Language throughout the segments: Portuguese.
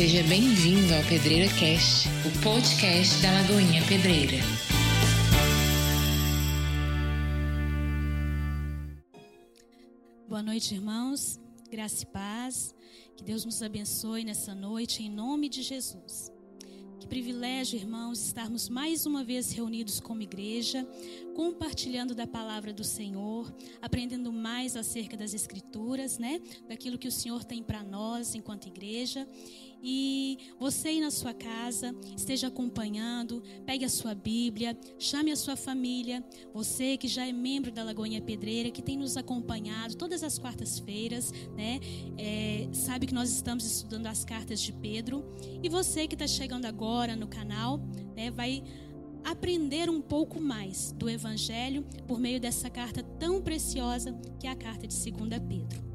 Seja bem-vindo ao Pedreira Cast, o podcast da Lagoinha Pedreira. Boa noite, irmãos. Graça e paz. Que Deus nos abençoe nessa noite, em nome de Jesus. Que privilégio, irmãos, estarmos mais uma vez reunidos como igreja, compartilhando da palavra do Senhor, aprendendo mais acerca das Escrituras, né? Daquilo que o Senhor tem para nós enquanto igreja. E você aí na sua casa, esteja acompanhando, pegue a sua Bíblia, chame a sua família. Você que já é membro da Lagoinha Pedreira, que tem nos acompanhado todas as quartas-feiras, né? É, sabe que nós estamos estudando as cartas de Pedro. E você que está chegando agora no canal, né? Vai aprender um pouco mais do Evangelho por meio dessa carta tão preciosa que é a carta de 2 Pedro.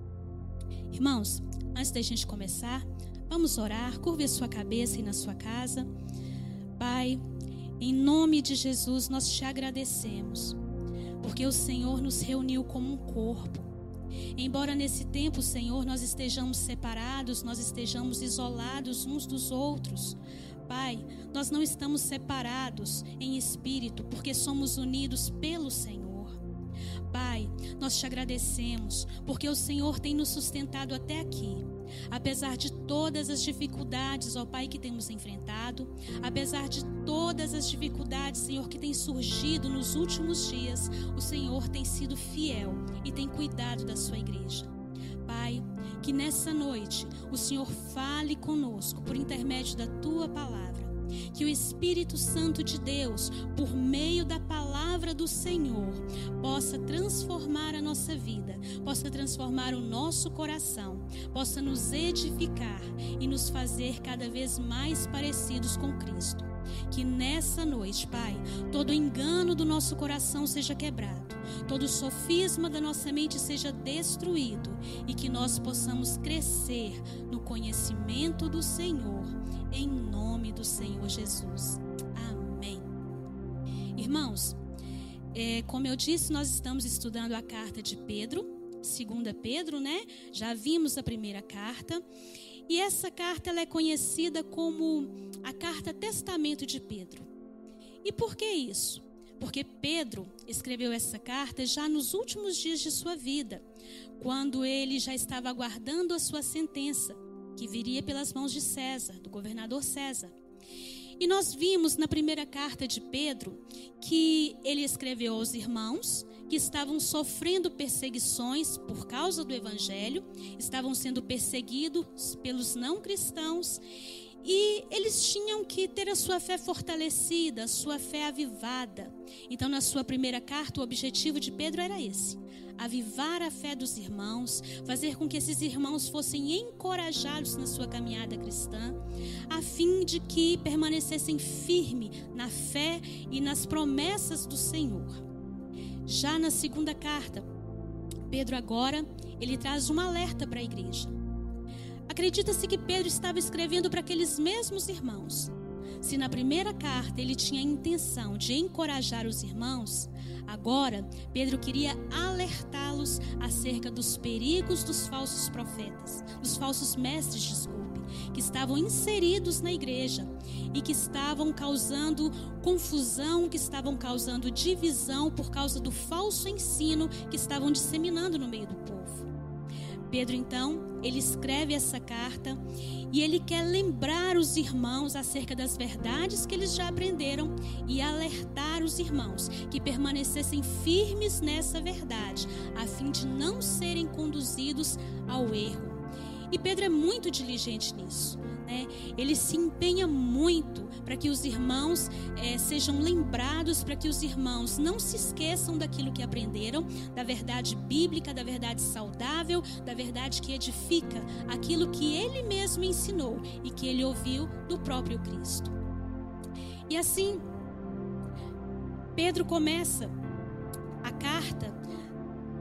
Irmãos, antes da gente começar, vamos orar, curve a sua cabeça aí na sua casa. Pai, em nome de Jesus, nós te agradecemos, porque o Senhor nos reuniu como um corpo. Embora nesse tempo, Senhor, nós estejamos separados, nós estejamos isolados uns dos outros, Pai, nós não estamos separados em espírito, porque somos unidos pelo Senhor. Pai, nós te agradecemos, porque o Senhor tem nos sustentado até aqui. Apesar de todas as dificuldades, ó Pai, que temos enfrentado, apesar de todas as dificuldades, Senhor, que tem surgido nos últimos dias, o Senhor tem sido fiel e tem cuidado da sua igreja. Pai, que nessa noite o Senhor fale conosco por intermédio da tua palavra. Que o Espírito Santo de Deus, por meio da palavra do Senhor, possa transformar a nossa vida, possa transformar o nosso coração, possa nos edificar e nos fazer cada vez mais parecidos com Cristo. Que nessa noite, Pai, todo engano do nosso coração seja quebrado, todo sofisma da nossa mente seja destruído e que nós possamos crescer no conhecimento do Senhor, em nome do Senhor Jesus. Amém. Irmãos, é, como eu disse, nós estamos estudando a carta de Pedro, segunda Pedro, né? Já vimos a primeira carta. E essa carta ela é conhecida como a carta Testamento de Pedro. E por que isso? Porque Pedro escreveu essa carta já nos últimos dias de sua vida, quando ele já estava aguardando a sua sentença, que viria pelas mãos de César, do governador César. E nós vimos na primeira carta de Pedro que ele escreveu aos irmãos que estavam sofrendo perseguições por causa do evangelho, estavam sendo perseguidos pelos não cristãos e eles tinham que ter a sua fé fortalecida, a sua fé avivada. Então, na sua primeira carta, o objetivo de Pedro era esse: avivar a fé dos irmãos, fazer com que esses irmãos fossem encorajados na sua caminhada cristã, a fim de que permanecessem firmes na fé e nas promessas do Senhor. Já na segunda carta, Pedro agora, ele traz um alerta para a igreja. Acredita-se que Pedro estava escrevendo para aqueles mesmos irmãos. Se na primeira carta ele tinha a intenção de encorajar os irmãos, agora Pedro queria alertá-los acerca dos perigos dos falsos profetas, dos falsos mestres, desculpe, que estavam inseridos na igreja e que estavam causando confusão, que estavam causando divisão por causa do falso ensino que estavam disseminando no meio do povo. Pedro então, ele escreve essa carta e ele quer lembrar os irmãos acerca das verdades que eles já aprenderam e alertar os irmãos que permanecessem firmes nessa verdade, a fim de não serem conduzidos ao erro. E Pedro é muito diligente nisso. Né? Ele se empenha muito para que os irmãos é, sejam lembrados, para que os irmãos não se esqueçam daquilo que aprenderam, da verdade bíblica, da verdade saudável, da verdade que edifica, aquilo que ele mesmo ensinou e que ele ouviu do próprio Cristo. E assim, Pedro começa a carta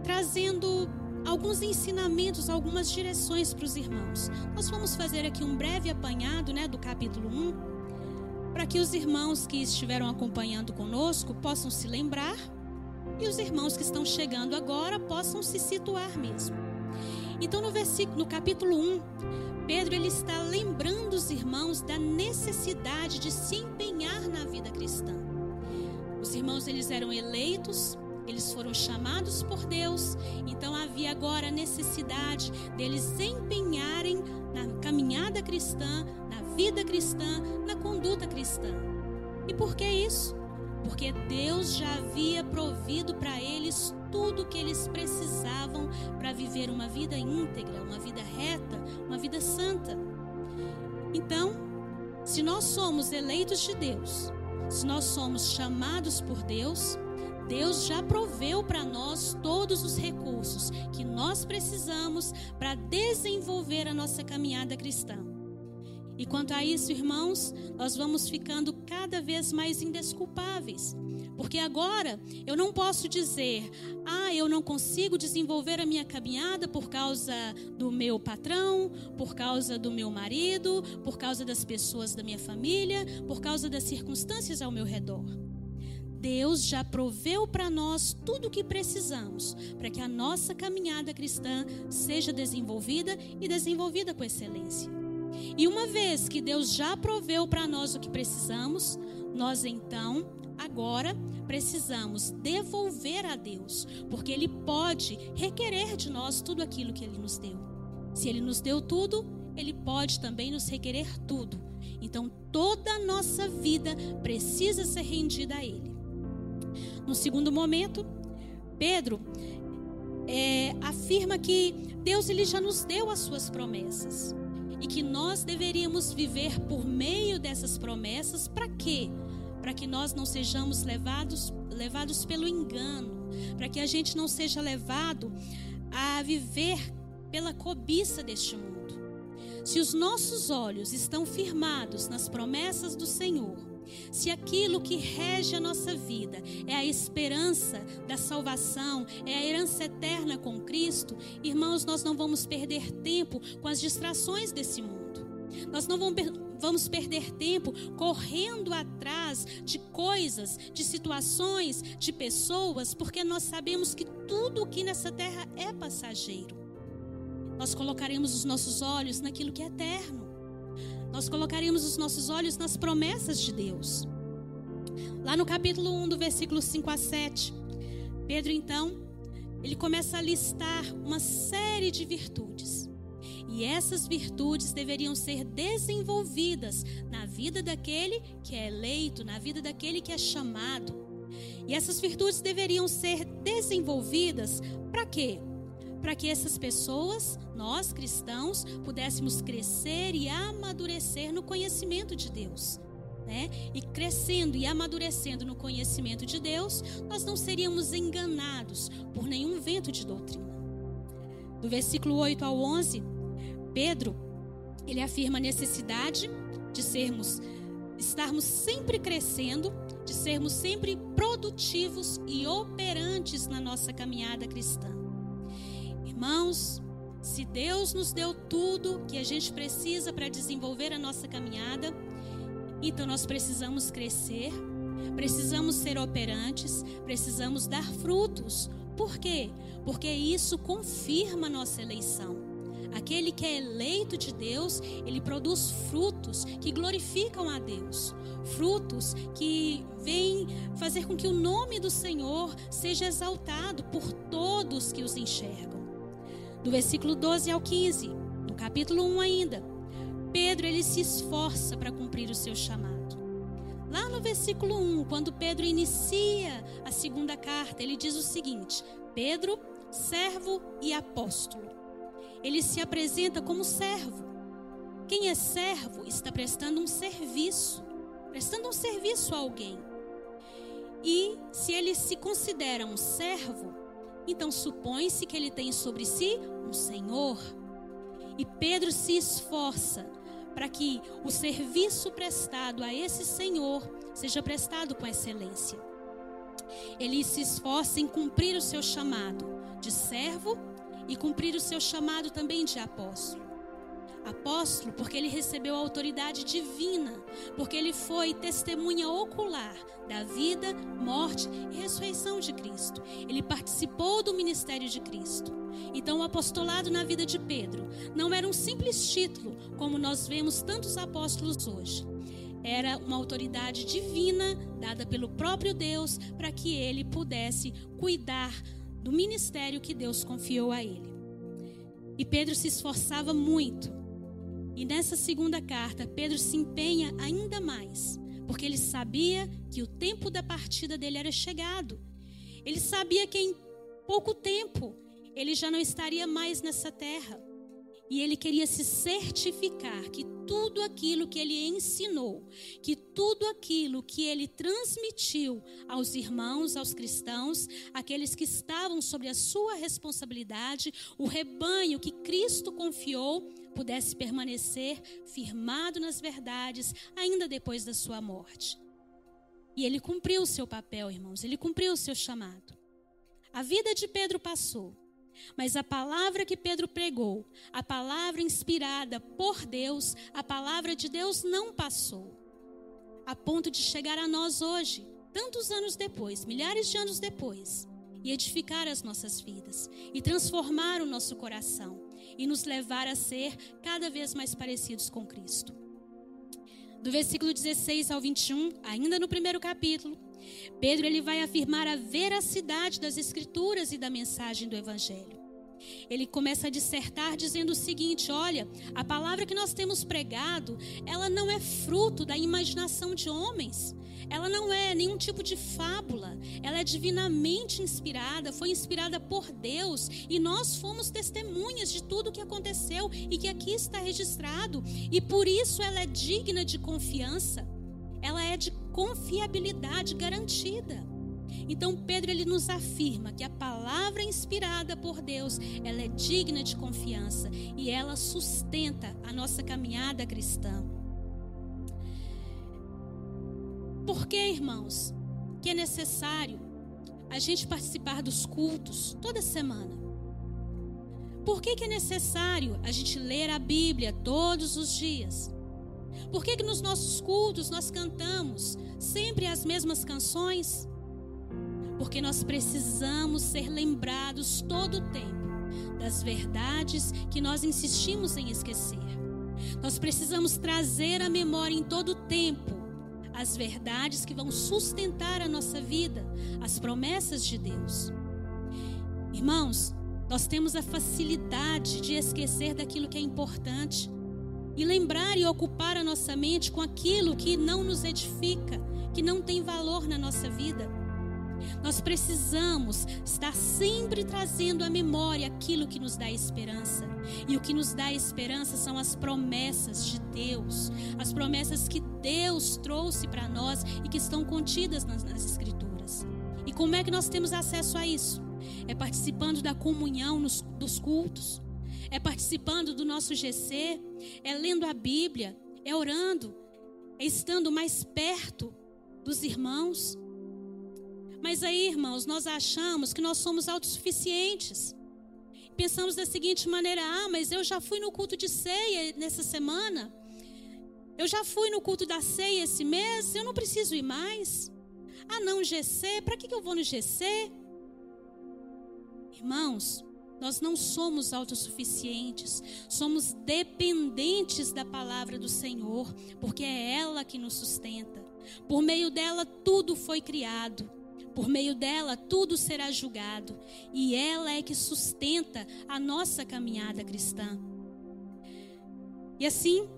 trazendo alguns ensinamentos, algumas direções para os irmãos. Nós vamos fazer aqui um breve apanhado né, do capítulo 1, para que os irmãos que estiveram acompanhando conosco possam se lembrar e os irmãos que estão chegando agora possam se situar mesmo. Então no versículo, no capítulo 1, Pedro ele está lembrando os irmãos da necessidade de se empenhar na vida cristã. Os irmãos eles eram eleitos, eles foram chamados por Deus, então havia agora a necessidade deles empenharem na caminhada cristã, na vida cristã, na conduta cristã. E por que isso? Porque Deus já havia provido para eles tudo o que eles precisavam para viver uma vida íntegra, uma vida reta, uma vida santa. Então, se nós somos eleitos de Deus, se nós somos chamados por Deus, Deus já proveu para nós todos os recursos que nós precisamos para desenvolver a nossa caminhada cristã. E quanto a isso, irmãos, nós vamos ficando cada vez mais indesculpáveis. Porque agora eu não posso dizer, ah, eu não consigo desenvolver a minha caminhada por causa do meu patrão, por causa do meu marido, por causa das pessoas da minha família, por causa das circunstâncias ao meu redor. Deus já proveu para nós tudo o que precisamos para que a nossa caminhada cristã seja desenvolvida e desenvolvida com excelência. E uma vez que Deus já proveu para nós o que precisamos, nós então, agora, precisamos devolver a Deus, porque Ele pode requerer de nós tudo aquilo que Ele nos deu. Se Ele nos deu tudo, Ele pode também nos requerer tudo. Então, toda a nossa vida precisa ser rendida a Ele. No segundo momento, Pedro é, afirma que Deus ele já nos deu as suas promessas e que nós deveríamos viver por meio dessas promessas para quê? Para que nós não sejamos levados levados pelo engano, para que a gente não seja levado a viver pela cobiça deste mundo. Se os nossos olhos estão firmados nas promessas do Senhor, se aquilo que rege a nossa vida é a esperança da salvação, é a herança eterna com Cristo, irmãos, nós não vamos perder tempo com as distrações desse mundo. Nós não vamos perder tempo correndo atrás de coisas, de situações, de pessoas, porque nós sabemos que tudo aqui nessa terra é passageiro. Nós colocaremos os nossos olhos naquilo que é eterno nós colocaríamos os nossos olhos nas promessas de Deus. Lá no capítulo 1, do versículo 5 a 7, Pedro então, ele começa a listar uma série de virtudes. E essas virtudes deveriam ser desenvolvidas na vida daquele que é eleito, na vida daquele que é chamado. E essas virtudes deveriam ser desenvolvidas para quê? Para que essas pessoas, nós cristãos, pudéssemos crescer e amadurecer no conhecimento de Deus. Né? E crescendo e amadurecendo no conhecimento de Deus, nós não seríamos enganados por nenhum vento de doutrina. Do versículo 8 ao 11, Pedro, ele afirma a necessidade de sermos estarmos sempre crescendo, de sermos sempre produtivos e operantes na nossa caminhada cristã. Irmãos, se Deus nos deu tudo que a gente precisa para desenvolver a nossa caminhada, então nós precisamos crescer, precisamos ser operantes, precisamos dar frutos. Por quê? Porque isso confirma a nossa eleição. Aquele que é eleito de Deus, ele produz frutos que glorificam a Deus. Frutos que vêm fazer com que o nome do Senhor seja exaltado por todos que os enxergam do versículo 12 ao 15, no capítulo 1 ainda. Pedro ele se esforça para cumprir o seu chamado. Lá no versículo 1, quando Pedro inicia a segunda carta, ele diz o seguinte: Pedro, servo e apóstolo. Ele se apresenta como servo. Quem é servo está prestando um serviço, prestando um serviço a alguém. E se ele se considera um servo, então supõe-se que ele tem sobre si um Senhor. E Pedro se esforça para que o serviço prestado a esse Senhor seja prestado com excelência. Ele se esforça em cumprir o seu chamado de servo e cumprir o seu chamado também de apóstolo apóstolo porque ele recebeu a autoridade divina, porque ele foi testemunha ocular da vida, morte e ressurreição de Cristo. Ele participou do ministério de Cristo. Então, o apostolado na vida de Pedro não era um simples título, como nós vemos tantos apóstolos hoje. Era uma autoridade divina dada pelo próprio Deus para que ele pudesse cuidar do ministério que Deus confiou a ele. E Pedro se esforçava muito. E nessa segunda carta, Pedro se empenha ainda mais, porque ele sabia que o tempo da partida dele era chegado. Ele sabia que em pouco tempo ele já não estaria mais nessa terra. E ele queria se certificar que tudo aquilo que ele ensinou, que tudo aquilo que ele transmitiu aos irmãos, aos cristãos, aqueles que estavam sobre a sua responsabilidade, o rebanho que Cristo confiou, pudesse permanecer firmado nas verdades ainda depois da sua morte. E ele cumpriu o seu papel, irmãos, ele cumpriu o seu chamado. A vida de Pedro passou. Mas a palavra que Pedro pregou, a palavra inspirada por Deus, a palavra de Deus não passou. A ponto de chegar a nós hoje, tantos anos depois, milhares de anos depois, e edificar as nossas vidas, e transformar o nosso coração, e nos levar a ser cada vez mais parecidos com Cristo. Do versículo 16 ao 21, ainda no primeiro capítulo, Pedro ele vai afirmar a veracidade das escrituras e da mensagem do evangelho. Ele começa a dissertar dizendo o seguinte: olha, a palavra que nós temos pregado, ela não é fruto da imaginação de homens. Ela não é nenhum tipo de fábula. Ela é divinamente inspirada, foi inspirada por Deus e nós fomos testemunhas de tudo o que aconteceu e que aqui está registrado. E por isso ela é digna de confiança. Ela é de confiabilidade garantida. Então Pedro ele nos afirma que a palavra inspirada por Deus, ela é digna de confiança e ela sustenta a nossa caminhada cristã. Por que, irmãos, que é necessário a gente participar dos cultos toda semana? Por que, que é necessário a gente ler a Bíblia todos os dias? Por que, que nos nossos cultos nós cantamos sempre as mesmas canções? Porque nós precisamos ser lembrados todo o tempo das verdades que nós insistimos em esquecer. Nós precisamos trazer à memória em todo o tempo as verdades que vão sustentar a nossa vida, as promessas de Deus. Irmãos, nós temos a facilidade de esquecer daquilo que é importante e lembrar e ocupar a nossa mente com aquilo que não nos edifica, que não tem valor na nossa vida. Nós precisamos estar sempre trazendo à memória aquilo que nos dá esperança. E o que nos dá esperança são as promessas de Deus, as promessas que Deus trouxe para nós e que estão contidas nas, nas Escrituras. E como é que nós temos acesso a isso? É participando da comunhão nos, dos cultos, é participando do nosso GC, é lendo a Bíblia, é orando, é estando mais perto dos irmãos. Mas aí, irmãos, nós achamos que nós somos autossuficientes. Pensamos da seguinte maneira: ah, mas eu já fui no culto de ceia nessa semana. Eu já fui no culto da ceia esse mês, eu não preciso ir mais. Ah, não, GC, para que eu vou no GC? Irmãos, nós não somos autossuficientes, somos dependentes da palavra do Senhor, porque é ela que nos sustenta. Por meio dela tudo foi criado. Por meio dela tudo será julgado, e ela é que sustenta a nossa caminhada cristã. E assim,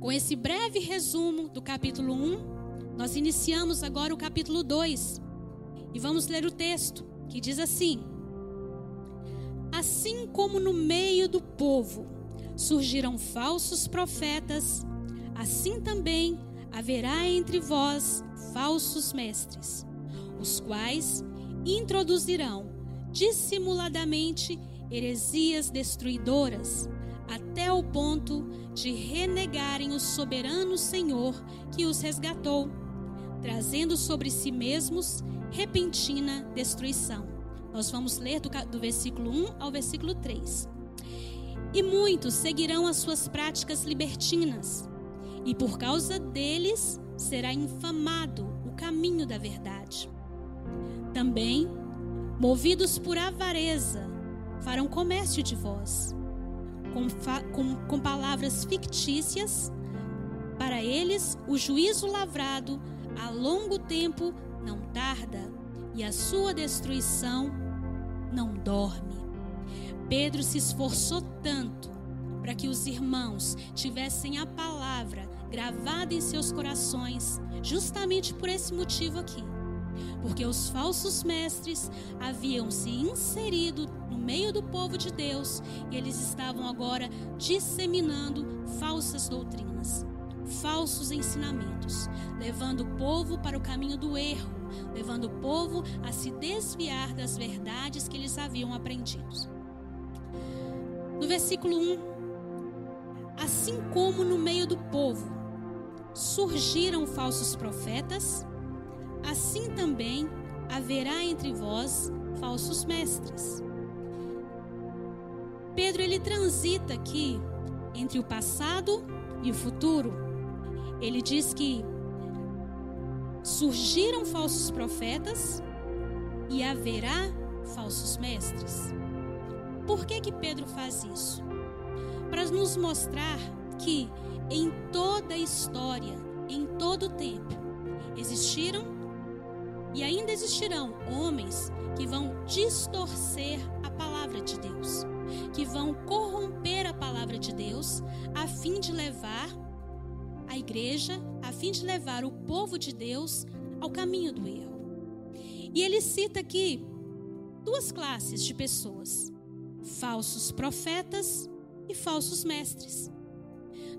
com esse breve resumo do capítulo 1, nós iniciamos agora o capítulo 2. E vamos ler o texto, que diz assim: Assim como no meio do povo surgiram falsos profetas, assim também haverá entre vós falsos mestres, os quais introduzirão dissimuladamente heresias destruidoras, até o ponto de renegarem o soberano Senhor que os resgatou, trazendo sobre si mesmos repentina destruição. Nós vamos ler do, do versículo 1 ao versículo 3. E muitos seguirão as suas práticas libertinas, e por causa deles será infamado o caminho da verdade. Também, movidos por avareza, farão comércio de vós, com, com, com palavras fictícias. Para eles, o juízo lavrado a longo tempo não tarda, e a sua destruição não dorme. Pedro se esforçou tanto para que os irmãos tivessem a palavra gravada em seus corações, justamente por esse motivo aqui. Porque os falsos mestres haviam se inserido no meio do povo de Deus e eles estavam agora disseminando falsas doutrinas, falsos ensinamentos, levando o povo para o caminho do erro, levando o povo a se desviar das verdades que eles haviam aprendido. No versículo 1, assim como no meio do povo surgiram falsos profetas, assim também haverá entre vós falsos mestres. Pedro ele transita aqui entre o passado e o futuro. Ele diz que surgiram falsos profetas e haverá falsos mestres. Por que que Pedro faz isso? Para nos mostrar que em toda a história, em todo o tempo, existiram e ainda existirão homens que vão distorcer a palavra de Deus, que vão corromper a palavra de Deus a fim de levar a igreja, a fim de levar o povo de Deus ao caminho do erro. E ele cita aqui duas classes de pessoas falsos profetas e falsos mestres.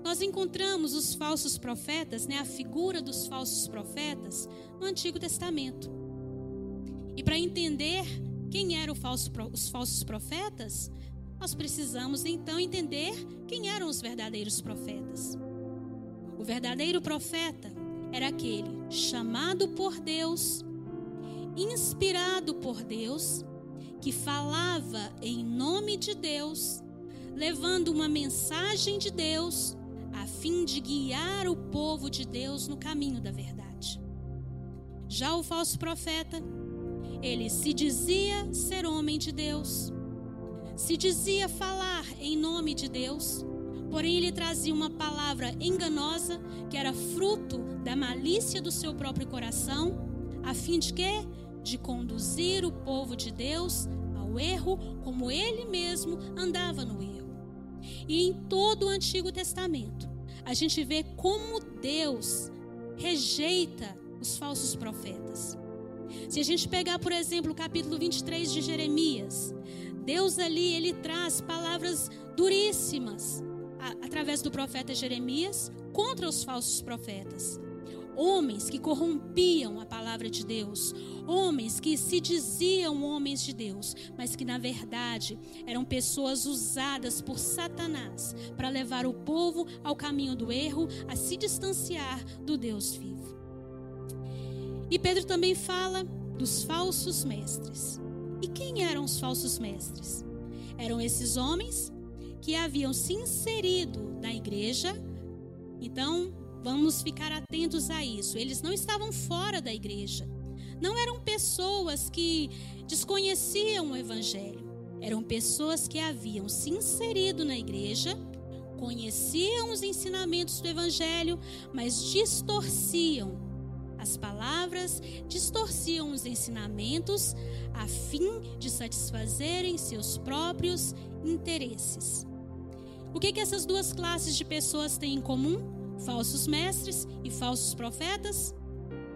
Nós encontramos os falsos profetas, né, a figura dos falsos profetas, no Antigo Testamento. E para entender quem eram falso, os falsos profetas, nós precisamos então entender quem eram os verdadeiros profetas. O verdadeiro profeta era aquele chamado por Deus, inspirado por Deus que falava em nome de Deus, levando uma mensagem de Deus, a fim de guiar o povo de Deus no caminho da verdade. Já o falso profeta, ele se dizia ser homem de Deus, se dizia falar em nome de Deus, porém ele trazia uma palavra enganosa que era fruto da malícia do seu próprio coração, a fim de que de conduzir o povo de Deus ao erro, como ele mesmo andava no erro. E em todo o Antigo Testamento, a gente vê como Deus rejeita os falsos profetas. Se a gente pegar, por exemplo, o capítulo 23 de Jeremias, Deus ali ele traz palavras duríssimas através do profeta Jeremias contra os falsos profetas homens que corrompiam a palavra de Deus, homens que se diziam homens de Deus, mas que na verdade eram pessoas usadas por Satanás para levar o povo ao caminho do erro, a se distanciar do Deus vivo. E Pedro também fala dos falsos mestres. E quem eram os falsos mestres? Eram esses homens que haviam se inserido na igreja, então Vamos ficar atentos a isso. Eles não estavam fora da igreja. Não eram pessoas que desconheciam o evangelho. Eram pessoas que haviam se inserido na igreja, conheciam os ensinamentos do evangelho, mas distorciam as palavras, distorciam os ensinamentos a fim de satisfazerem seus próprios interesses. O que, que essas duas classes de pessoas têm em comum? Falsos mestres e falsos profetas?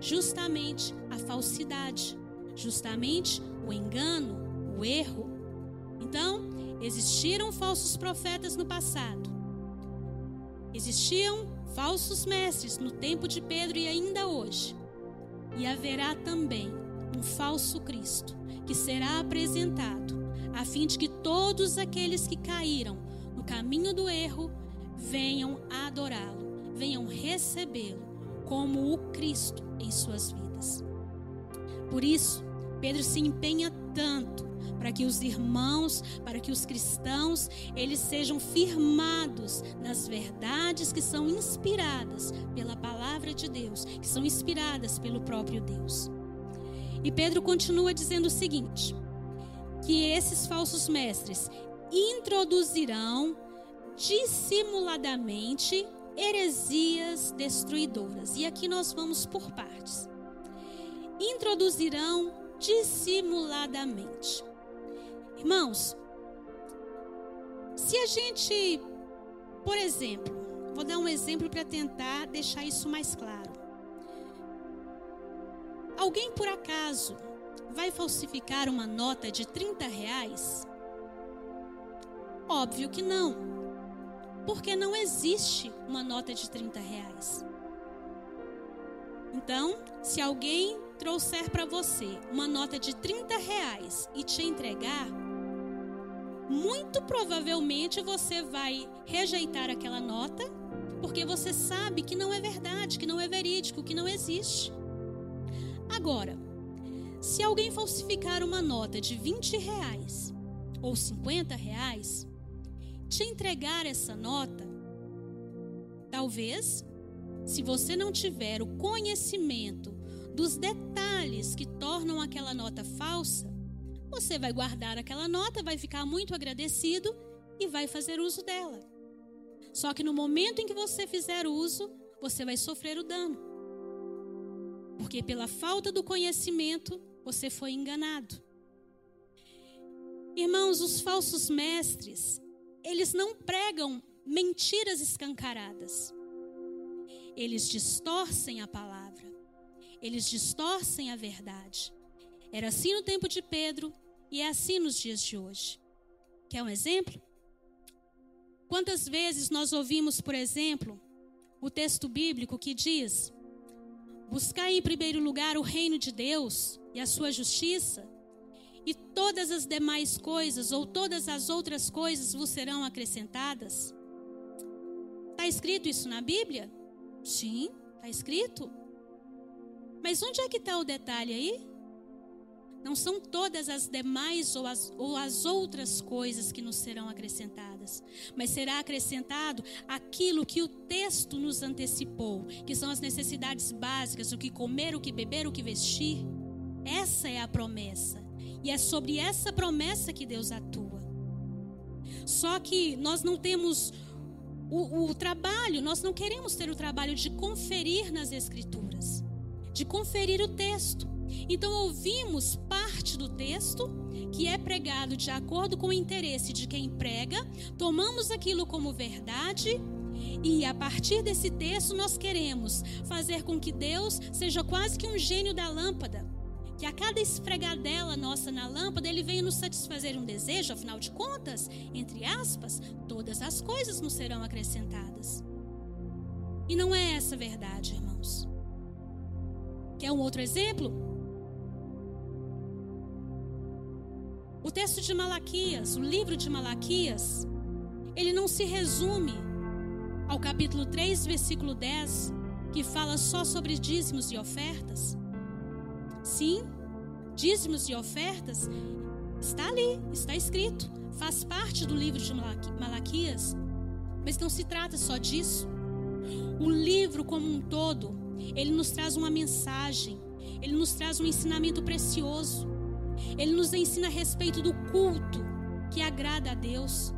Justamente a falsidade, justamente o engano, o erro. Então, existiram falsos profetas no passado. Existiam falsos mestres no tempo de Pedro e ainda hoje. E haverá também um falso Cristo que será apresentado, a fim de que todos aqueles que caíram no caminho do erro venham adorá-lo venham recebê-lo como o Cristo em suas vidas. Por isso, Pedro se empenha tanto para que os irmãos, para que os cristãos, eles sejam firmados nas verdades que são inspiradas pela palavra de Deus, que são inspiradas pelo próprio Deus. E Pedro continua dizendo o seguinte: que esses falsos mestres introduzirão dissimuladamente heresias destruidoras. E aqui nós vamos por partes. Introduzirão dissimuladamente. Irmãos, se a gente, por exemplo, vou dar um exemplo para tentar deixar isso mais claro. Alguém por acaso vai falsificar uma nota de 30 reais? Óbvio que não. Porque não existe uma nota de 30 reais. Então, se alguém trouxer para você uma nota de 30 reais e te entregar, muito provavelmente você vai rejeitar aquela nota, porque você sabe que não é verdade, que não é verídico, que não existe. Agora, se alguém falsificar uma nota de 20 reais ou 50 reais, te entregar essa nota, talvez, se você não tiver o conhecimento dos detalhes que tornam aquela nota falsa, você vai guardar aquela nota, vai ficar muito agradecido e vai fazer uso dela. Só que no momento em que você fizer uso, você vai sofrer o dano. Porque pela falta do conhecimento, você foi enganado. Irmãos, os falsos mestres, eles não pregam mentiras escancaradas. Eles distorcem a palavra. Eles distorcem a verdade. Era assim no tempo de Pedro e é assim nos dias de hoje. Quer um exemplo? Quantas vezes nós ouvimos, por exemplo, o texto bíblico que diz: Buscai em primeiro lugar o reino de Deus e a sua justiça, e todas as demais coisas ou todas as outras coisas vos serão acrescentadas. Está escrito isso na Bíblia? Sim, está escrito. Mas onde é que está o detalhe aí? Não são todas as demais ou as, ou as outras coisas que nos serão acrescentadas, mas será acrescentado aquilo que o texto nos antecipou, que são as necessidades básicas, o que comer, o que beber, o que vestir. Essa é a promessa. E é sobre essa promessa que Deus atua. Só que nós não temos o, o, trabalho, nós não queremos ter o trabalho de conferir nas Escrituras, de conferir o texto. Então ouvimos parte do texto que é pregado de acordo com o interesse de quem prega, tomamos aquilo como verdade e a partir desse texto nós queremos fazer com que Deus seja quase que um gênio da lâmpada que a cada esfregadela nossa na lâmpada, ele venha nos satisfazer um desejo, afinal de contas, entre aspas, todas as coisas nos serão acrescentadas. E não é essa a verdade, irmãos. Quer um outro exemplo? O texto de Malaquias, o livro de Malaquias, ele não se resume ao capítulo 3, versículo 10, que fala só sobre dízimos e ofertas. Sim, dízimos e ofertas está ali, está escrito, faz parte do livro de Malaquias, mas não se trata só disso. O livro como um todo, ele nos traz uma mensagem, ele nos traz um ensinamento precioso. Ele nos ensina a respeito do culto que agrada a Deus.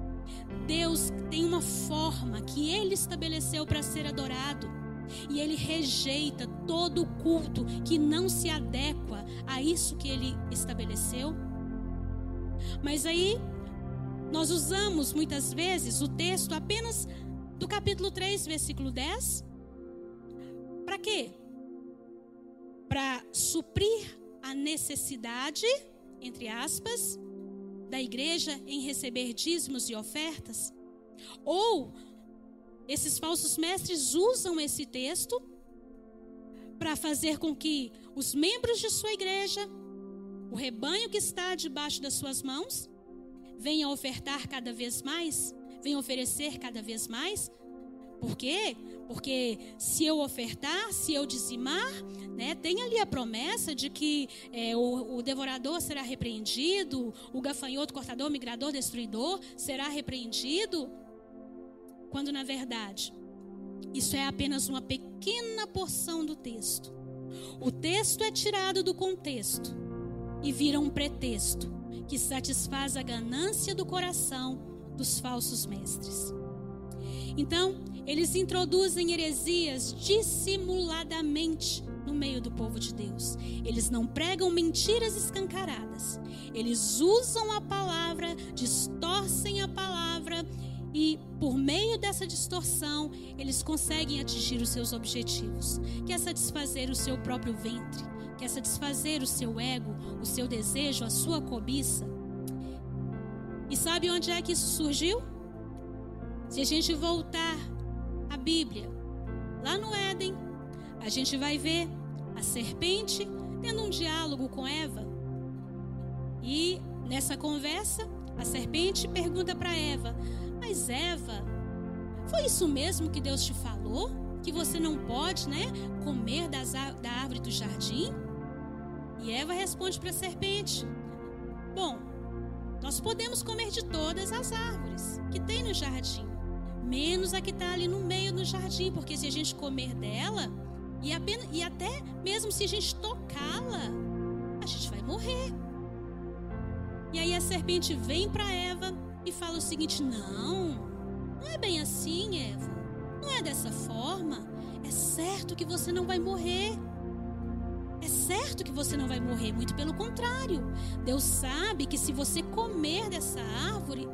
Deus tem uma forma que ele estabeleceu para ser adorado. E ele rejeita todo o culto que não se adequa a isso que ele estabeleceu. Mas aí, nós usamos muitas vezes o texto apenas do capítulo 3, versículo 10. Para quê? Para suprir a necessidade, entre aspas, da igreja em receber dízimos e ofertas. Ou esses falsos mestres usam esse texto para fazer com que os membros de sua igreja, o rebanho que está debaixo das suas mãos, venham ofertar cada vez mais, venham oferecer cada vez mais. Por quê? Porque se eu ofertar, se eu dizimar, né, tem ali a promessa de que é, o, o devorador será repreendido, o gafanhoto, cortador, migrador, destruidor será repreendido quando na verdade isso é apenas uma pequena porção do texto. O texto é tirado do contexto e viram um pretexto que satisfaz a ganância do coração dos falsos mestres. Então, eles introduzem heresias dissimuladamente no meio do povo de Deus. Eles não pregam mentiras escancaradas. Eles usam a palavra, distorcem a palavra e, por meio dessa distorção, eles conseguem atingir os seus objetivos. Quer satisfazer o seu próprio ventre, quer satisfazer o seu ego, o seu desejo, a sua cobiça. E sabe onde é que isso surgiu? Se a gente voltar à Bíblia, lá no Éden, a gente vai ver a serpente tendo um diálogo com Eva. E nessa conversa, a serpente pergunta para Eva: Mas Eva, foi isso mesmo que Deus te falou? Que você não pode, né, comer das, da árvore do jardim? E Eva responde para a serpente: Bom, nós podemos comer de todas as árvores que tem no jardim, menos a que está ali no meio do jardim, porque se a gente comer dela, e, apenas, e até mesmo se a gente tocá-la, a gente vai morrer. E aí a serpente vem para Eva e fala o seguinte: Não, não é bem assim, Eva. Não é dessa forma. É certo que você não vai morrer. É certo que você não vai morrer, muito pelo contrário. Deus sabe que se você comer dessa árvore,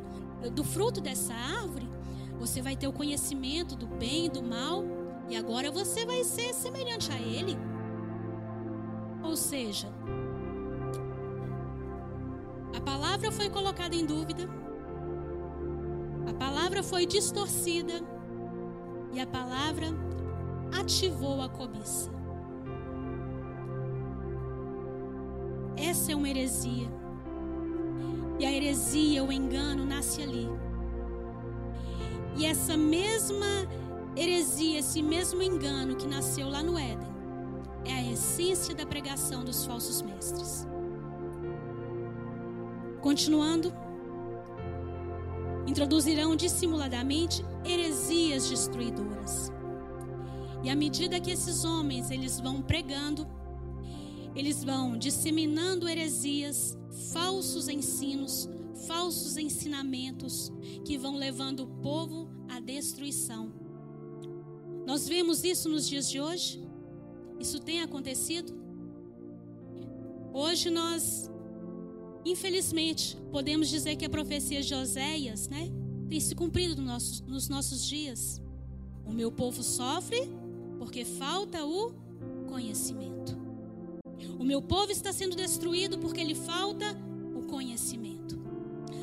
do fruto dessa árvore, você vai ter o conhecimento do bem e do mal, e agora você vai ser semelhante a Ele. Ou seja, a palavra foi colocada em dúvida, a palavra foi distorcida e a palavra ativou a cobiça. Essa é uma heresia. E a heresia, o engano, nasce ali. E essa mesma heresia, esse mesmo engano que nasceu lá no Éden, é a essência da pregação dos falsos mestres. Continuando, introduzirão dissimuladamente heresias destruidoras. E à medida que esses homens eles vão pregando, eles vão disseminando heresias, falsos ensinos, falsos ensinamentos que vão levando o povo à destruição. Nós vemos isso nos dias de hoje? Isso tem acontecido? Hoje nós, infelizmente, podemos dizer que a profecia de Oséias, né, tem se cumprido nos nossos, nos nossos dias. O meu povo sofre porque falta o conhecimento. O meu povo está sendo destruído porque lhe falta o conhecimento.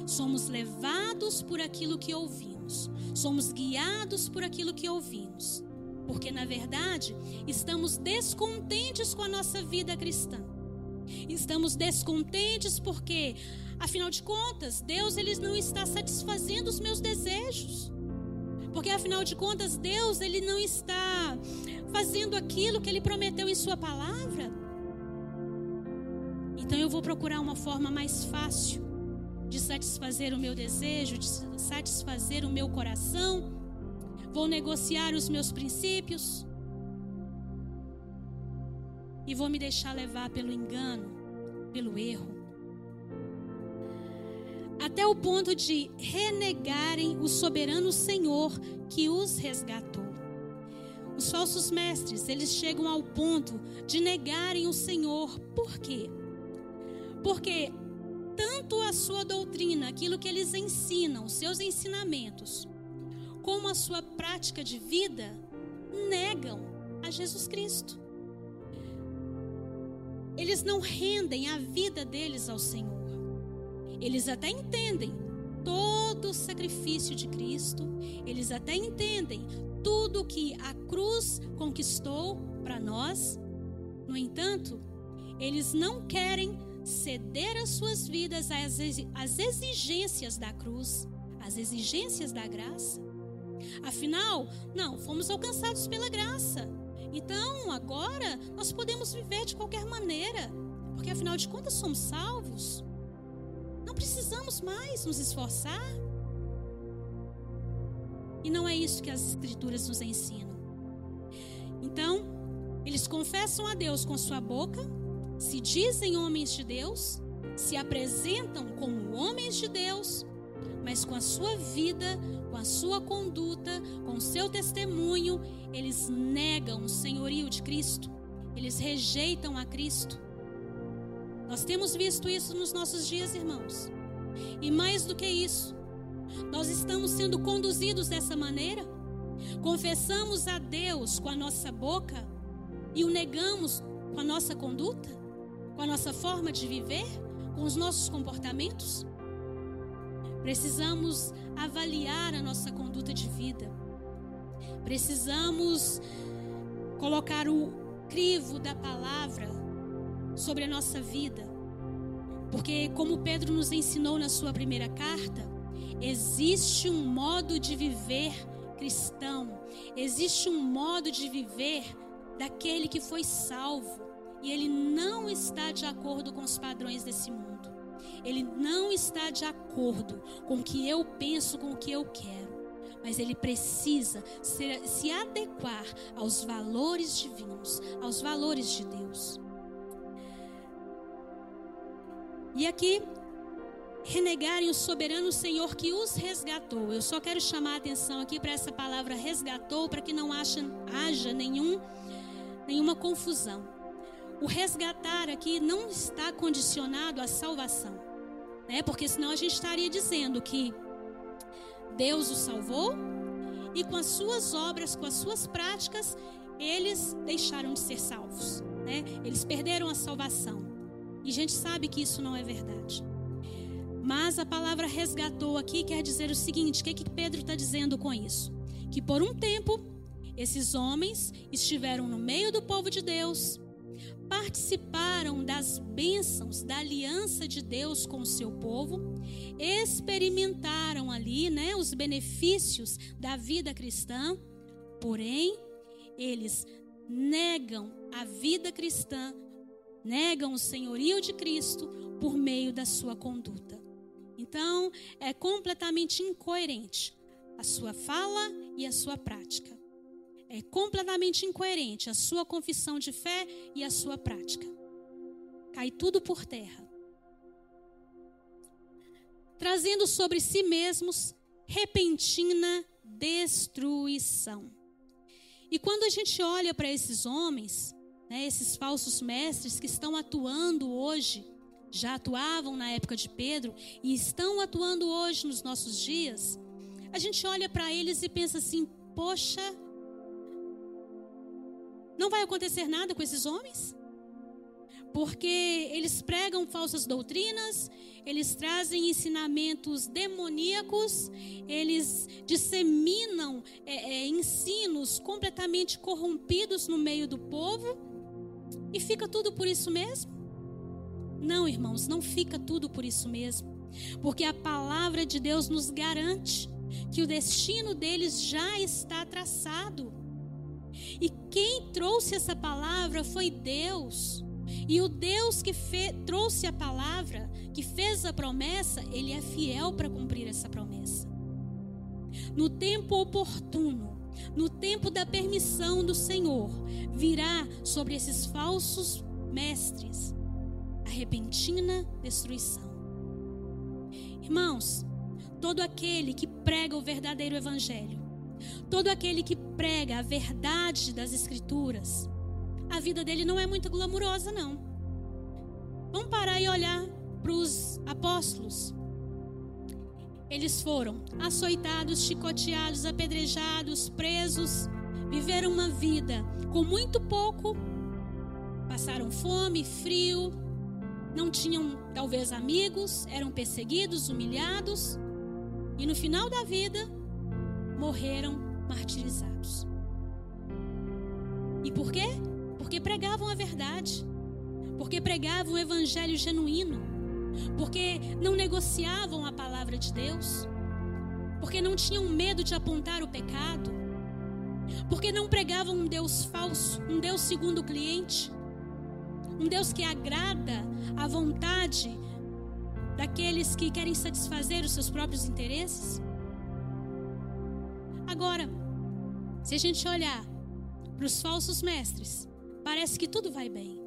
Somos levados por aquilo que ouvimos, somos guiados por aquilo que ouvimos, porque na verdade estamos descontentes com a nossa vida cristã. Estamos descontentes porque, afinal de contas, Deus ele não está satisfazendo os meus desejos. Porque afinal de contas, Deus ele não está fazendo aquilo que ele prometeu em sua palavra. Então eu vou procurar uma forma mais fácil de satisfazer o meu desejo, de satisfazer o meu coração. Vou negociar os meus princípios. E vou me deixar levar pelo engano, pelo erro. Até o ponto de renegarem o soberano Senhor que os resgatou. Os falsos mestres, eles chegam ao ponto de negarem o Senhor. Por quê? Porque tanto a sua doutrina, aquilo que eles ensinam, os seus ensinamentos, como a sua prática de vida, negam a Jesus Cristo. Eles não rendem a vida deles ao Senhor. Eles até entendem todo o sacrifício de Cristo, eles até entendem tudo que a cruz conquistou para nós. No entanto, eles não querem ceder as suas vidas às exigências da cruz, às exigências da graça. Afinal, não, fomos alcançados pela graça. Então, agora, nós podemos viver de qualquer maneira, porque afinal de contas somos salvos. Não precisamos mais nos esforçar. E não é isso que as Escrituras nos ensinam. Então, eles confessam a Deus com sua boca, se dizem homens de Deus, se apresentam como homens de Deus, mas com a sua vida, com a sua conduta, com o seu testemunho, eles negam o senhorio de Cristo, eles rejeitam a Cristo. Nós temos visto isso nos nossos dias, irmãos. E mais do que isso, nós estamos sendo conduzidos dessa maneira. Confessamos a Deus com a nossa boca e o negamos com a nossa conduta, com a nossa forma de viver com os nossos comportamentos? Precisamos avaliar a nossa conduta de vida. Precisamos colocar o crivo da palavra sobre a nossa vida. Porque, como Pedro nos ensinou na sua primeira carta, existe um modo de viver cristão, existe um modo de viver daquele que foi salvo e ele não está de acordo com os padrões desse mundo. Ele não está de acordo com o que eu penso, com o que eu quero. Mas ele precisa ser, se adequar aos valores divinos, aos valores de Deus. E aqui, renegarem o soberano Senhor que os resgatou. Eu só quero chamar a atenção aqui para essa palavra resgatou, para que não haja, haja nenhum, nenhuma confusão. O resgatar aqui não está condicionado à salvação né? Porque senão a gente estaria dizendo que Deus o salvou e com as suas obras, com as suas práticas, eles deixaram de ser salvos, né? Eles perderam a salvação. E a gente sabe que isso não é verdade. Mas a palavra resgatou aqui quer dizer o seguinte: o que, que Pedro está dizendo com isso? Que por um tempo, esses homens estiveram no meio do povo de Deus, participaram das bênçãos da aliança de Deus com o seu povo, experimentaram ali, né, os benefícios da vida cristã, porém, eles negam a vida cristã, negam o senhorio de Cristo por meio da sua conduta. Então, é completamente incoerente a sua fala e a sua prática é completamente incoerente a sua confissão de fé e a sua prática. Cai tudo por terra. Trazendo sobre si mesmos repentina destruição. E quando a gente olha para esses homens, né, esses falsos mestres que estão atuando hoje, já atuavam na época de Pedro e estão atuando hoje nos nossos dias, a gente olha para eles e pensa assim: poxa, não vai acontecer nada com esses homens? Porque eles pregam falsas doutrinas, eles trazem ensinamentos demoníacos, eles disseminam é, é, ensinos completamente corrompidos no meio do povo, e fica tudo por isso mesmo? Não, irmãos, não fica tudo por isso mesmo, porque a palavra de Deus nos garante que o destino deles já está traçado. E quem trouxe essa palavra foi Deus. E o Deus que trouxe a palavra, que fez a promessa, ele é fiel para cumprir essa promessa. No tempo oportuno, no tempo da permissão do Senhor, virá sobre esses falsos mestres a repentina destruição. Irmãos, todo aquele que prega o verdadeiro evangelho Todo aquele que prega a verdade das Escrituras, a vida dele não é muito glamurosa, não. Vamos parar e olhar para os apóstolos. Eles foram açoitados, chicoteados, apedrejados, presos, viveram uma vida com muito pouco, passaram fome, frio, não tinham talvez amigos, eram perseguidos, humilhados, e no final da vida morreram martirizados. E por quê? Porque pregavam a verdade, porque pregavam o evangelho genuíno, porque não negociavam a palavra de Deus, porque não tinham medo de apontar o pecado, porque não pregavam um Deus falso, um Deus segundo o cliente, um Deus que agrada a vontade daqueles que querem satisfazer os seus próprios interesses. Agora, se a gente olhar para os falsos mestres, parece que tudo vai bem.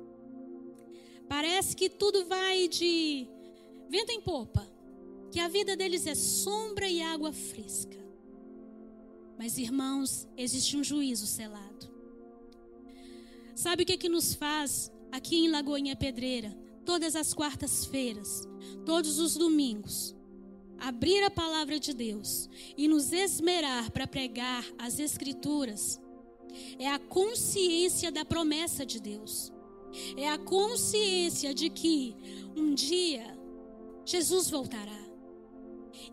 Parece que tudo vai de vento em popa, que a vida deles é sombra e água fresca. Mas, irmãos, existe um juízo selado. Sabe o que, que nos faz aqui em Lagoinha Pedreira, todas as quartas-feiras, todos os domingos, abrir a palavra de Deus e nos esmerar para pregar as Escrituras? É a consciência da promessa de Deus. É a consciência de que um dia Jesus voltará.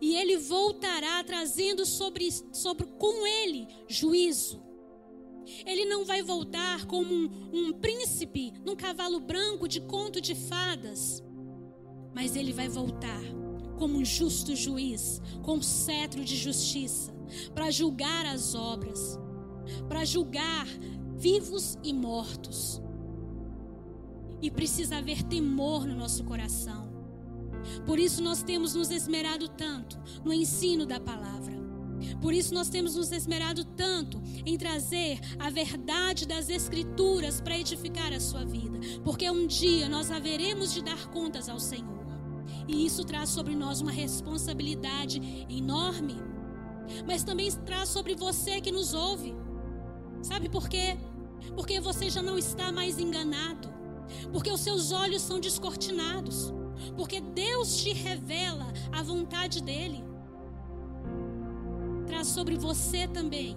E ele voltará trazendo sobre, sobre com ele juízo. Ele não vai voltar como um, um príncipe num cavalo branco de conto de fadas. Mas ele vai voltar como um justo juiz, com cetro de justiça, para julgar as obras, para julgar vivos e mortos. E precisa haver temor no nosso coração. Por isso nós temos nos esmerado tanto no ensino da palavra. Por isso nós temos nos esmerado tanto em trazer a verdade das Escrituras para edificar a sua vida. Porque um dia nós haveremos de dar contas ao Senhor. E isso traz sobre nós uma responsabilidade enorme. Mas também traz sobre você que nos ouve. Sabe por quê? Porque você já não está mais enganado. Porque os seus olhos são descortinados. Porque Deus te revela a vontade dEle. Traz sobre você também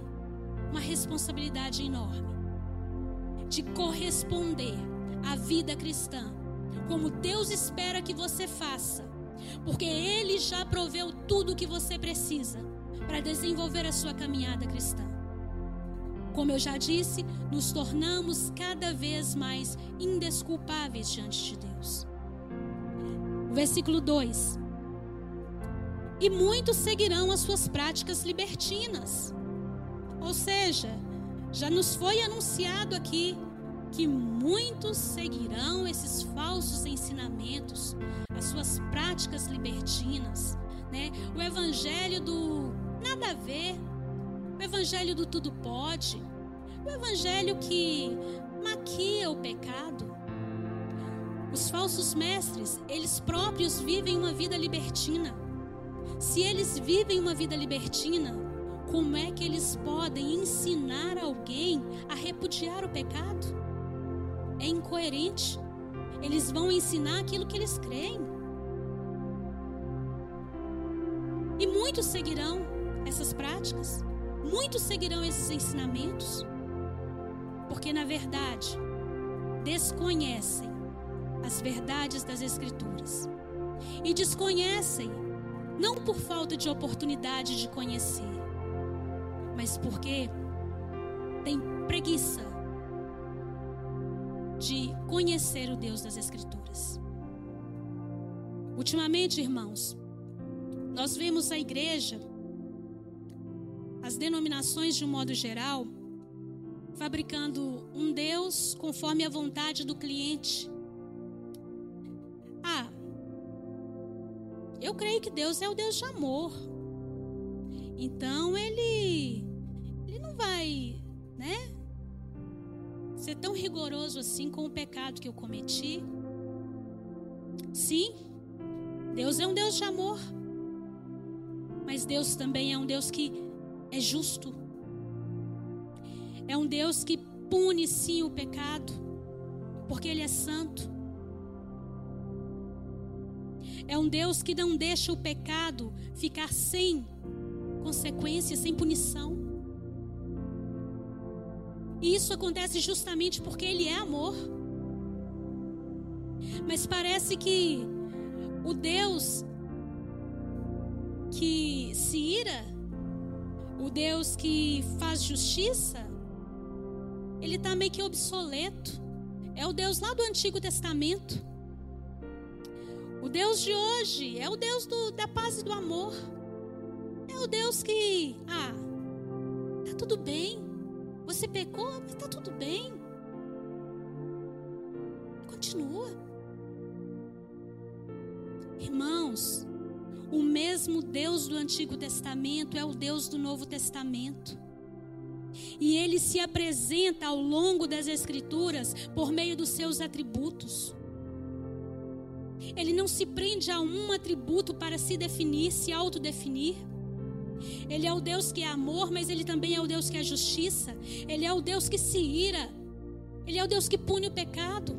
uma responsabilidade enorme de corresponder à vida cristã, como Deus espera que você faça, porque Ele já proveu tudo o que você precisa para desenvolver a sua caminhada cristã. Como eu já disse, nos tornamos cada vez mais indesculpáveis diante de Deus. Versículo 2: E muitos seguirão as suas práticas libertinas. Ou seja, já nos foi anunciado aqui que muitos seguirão esses falsos ensinamentos, as suas práticas libertinas, né? O evangelho do nada a ver, o evangelho do tudo pode, o evangelho que maquia o pecado. Os falsos mestres, eles próprios vivem uma vida libertina. Se eles vivem uma vida libertina, como é que eles podem ensinar alguém a repudiar o pecado? É incoerente. Eles vão ensinar aquilo que eles creem. E muitos seguirão essas práticas, muitos seguirão esses ensinamentos, porque na verdade desconhecem as verdades das Escrituras. E desconhecem, não por falta de oportunidade de conhecer, mas porque tem preguiça de conhecer o Deus das Escrituras. Ultimamente, irmãos, nós vemos a igreja, as denominações de um modo geral, fabricando um Deus conforme a vontade do cliente Eu creio que Deus é o Deus de amor. Então ele ele não vai, né? Ser tão rigoroso assim com o pecado que eu cometi. Sim, Deus é um Deus de amor. Mas Deus também é um Deus que é justo. É um Deus que pune sim o pecado, porque ele é santo. É um Deus que não deixa o pecado ficar sem consequência, sem punição. E isso acontece justamente porque Ele é amor. Mas parece que o Deus que se ira, o Deus que faz justiça, ele está meio que obsoleto. É o Deus lá do Antigo Testamento. O Deus de hoje é o Deus do, da paz e do amor. É o Deus que, ah, tá tudo bem. Você pecou, mas tá tudo bem. Continua. Irmãos, o mesmo Deus do Antigo Testamento é o Deus do Novo Testamento. E ele se apresenta ao longo das Escrituras por meio dos seus atributos. Ele não se prende a um atributo para se definir, se autodefinir. Ele é o Deus que é amor, mas ele também é o Deus que é justiça. Ele é o Deus que se ira. Ele é o Deus que pune o pecado.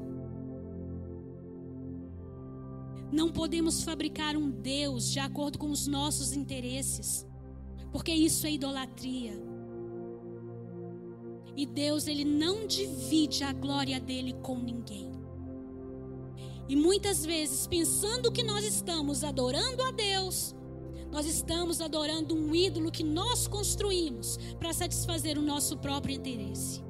Não podemos fabricar um Deus de acordo com os nossos interesses, porque isso é idolatria. E Deus, ele não divide a glória dele com ninguém. E muitas vezes, pensando que nós estamos adorando a Deus, nós estamos adorando um ídolo que nós construímos para satisfazer o nosso próprio interesse.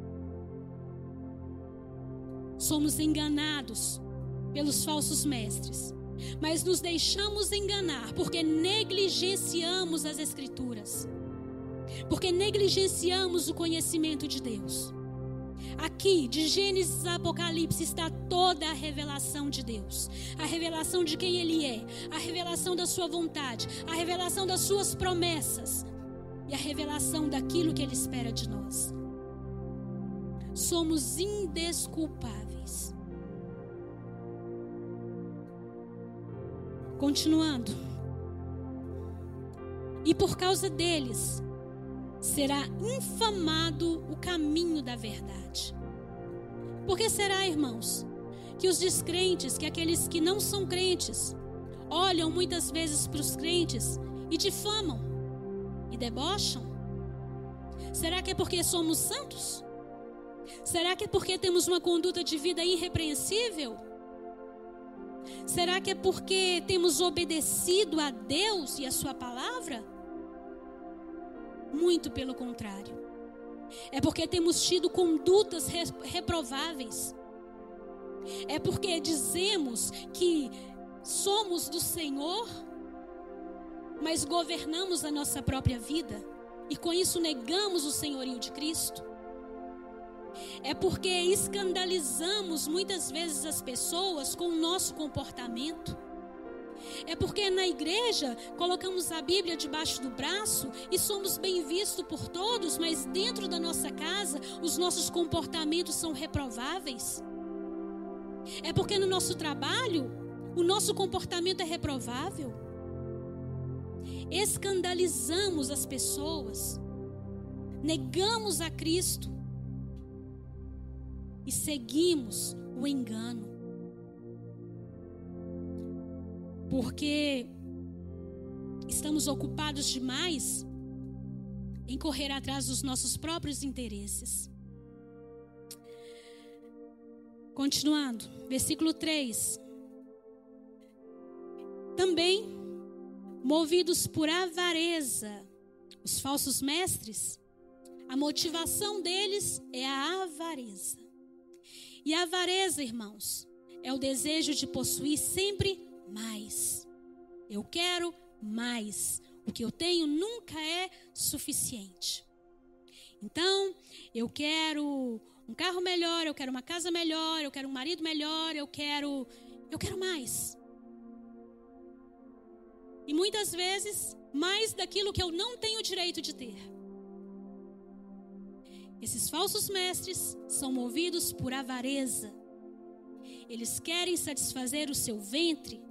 Somos enganados pelos falsos mestres, mas nos deixamos enganar porque negligenciamos as Escrituras, porque negligenciamos o conhecimento de Deus. Aqui, de Gênesis a Apocalipse, está toda a revelação de Deus. A revelação de quem Ele é, a revelação da Sua vontade, a revelação das Suas promessas e a revelação daquilo que Ele espera de nós. Somos indesculpáveis. Continuando. E por causa deles, será infamado o caminho da verdade. Por que será, irmãos, que os descrentes, que aqueles que não são crentes, olham muitas vezes para os crentes e difamam e debocham? Será que é porque somos santos? Será que é porque temos uma conduta de vida irrepreensível? Será que é porque temos obedecido a Deus e a Sua palavra? Muito pelo contrário. É porque temos tido condutas reprováveis. É porque dizemos que somos do Senhor, mas governamos a nossa própria vida e com isso negamos o senhorio de Cristo. É porque escandalizamos muitas vezes as pessoas com o nosso comportamento. É porque na igreja colocamos a Bíblia debaixo do braço e somos bem vistos por todos, mas dentro da nossa casa os nossos comportamentos são reprováveis. É porque no nosso trabalho o nosso comportamento é reprovável. Escandalizamos as pessoas, negamos a Cristo e seguimos o engano. Porque estamos ocupados demais em correr atrás dos nossos próprios interesses. Continuando, versículo 3. Também, movidos por avareza, os falsos mestres, a motivação deles é a avareza. E a avareza, irmãos, é o desejo de possuir sempre mais. Eu quero mais. O que eu tenho nunca é suficiente. Então, eu quero um carro melhor, eu quero uma casa melhor, eu quero um marido melhor, eu quero eu quero mais. E muitas vezes mais daquilo que eu não tenho direito de ter. Esses falsos mestres são movidos por avareza. Eles querem satisfazer o seu ventre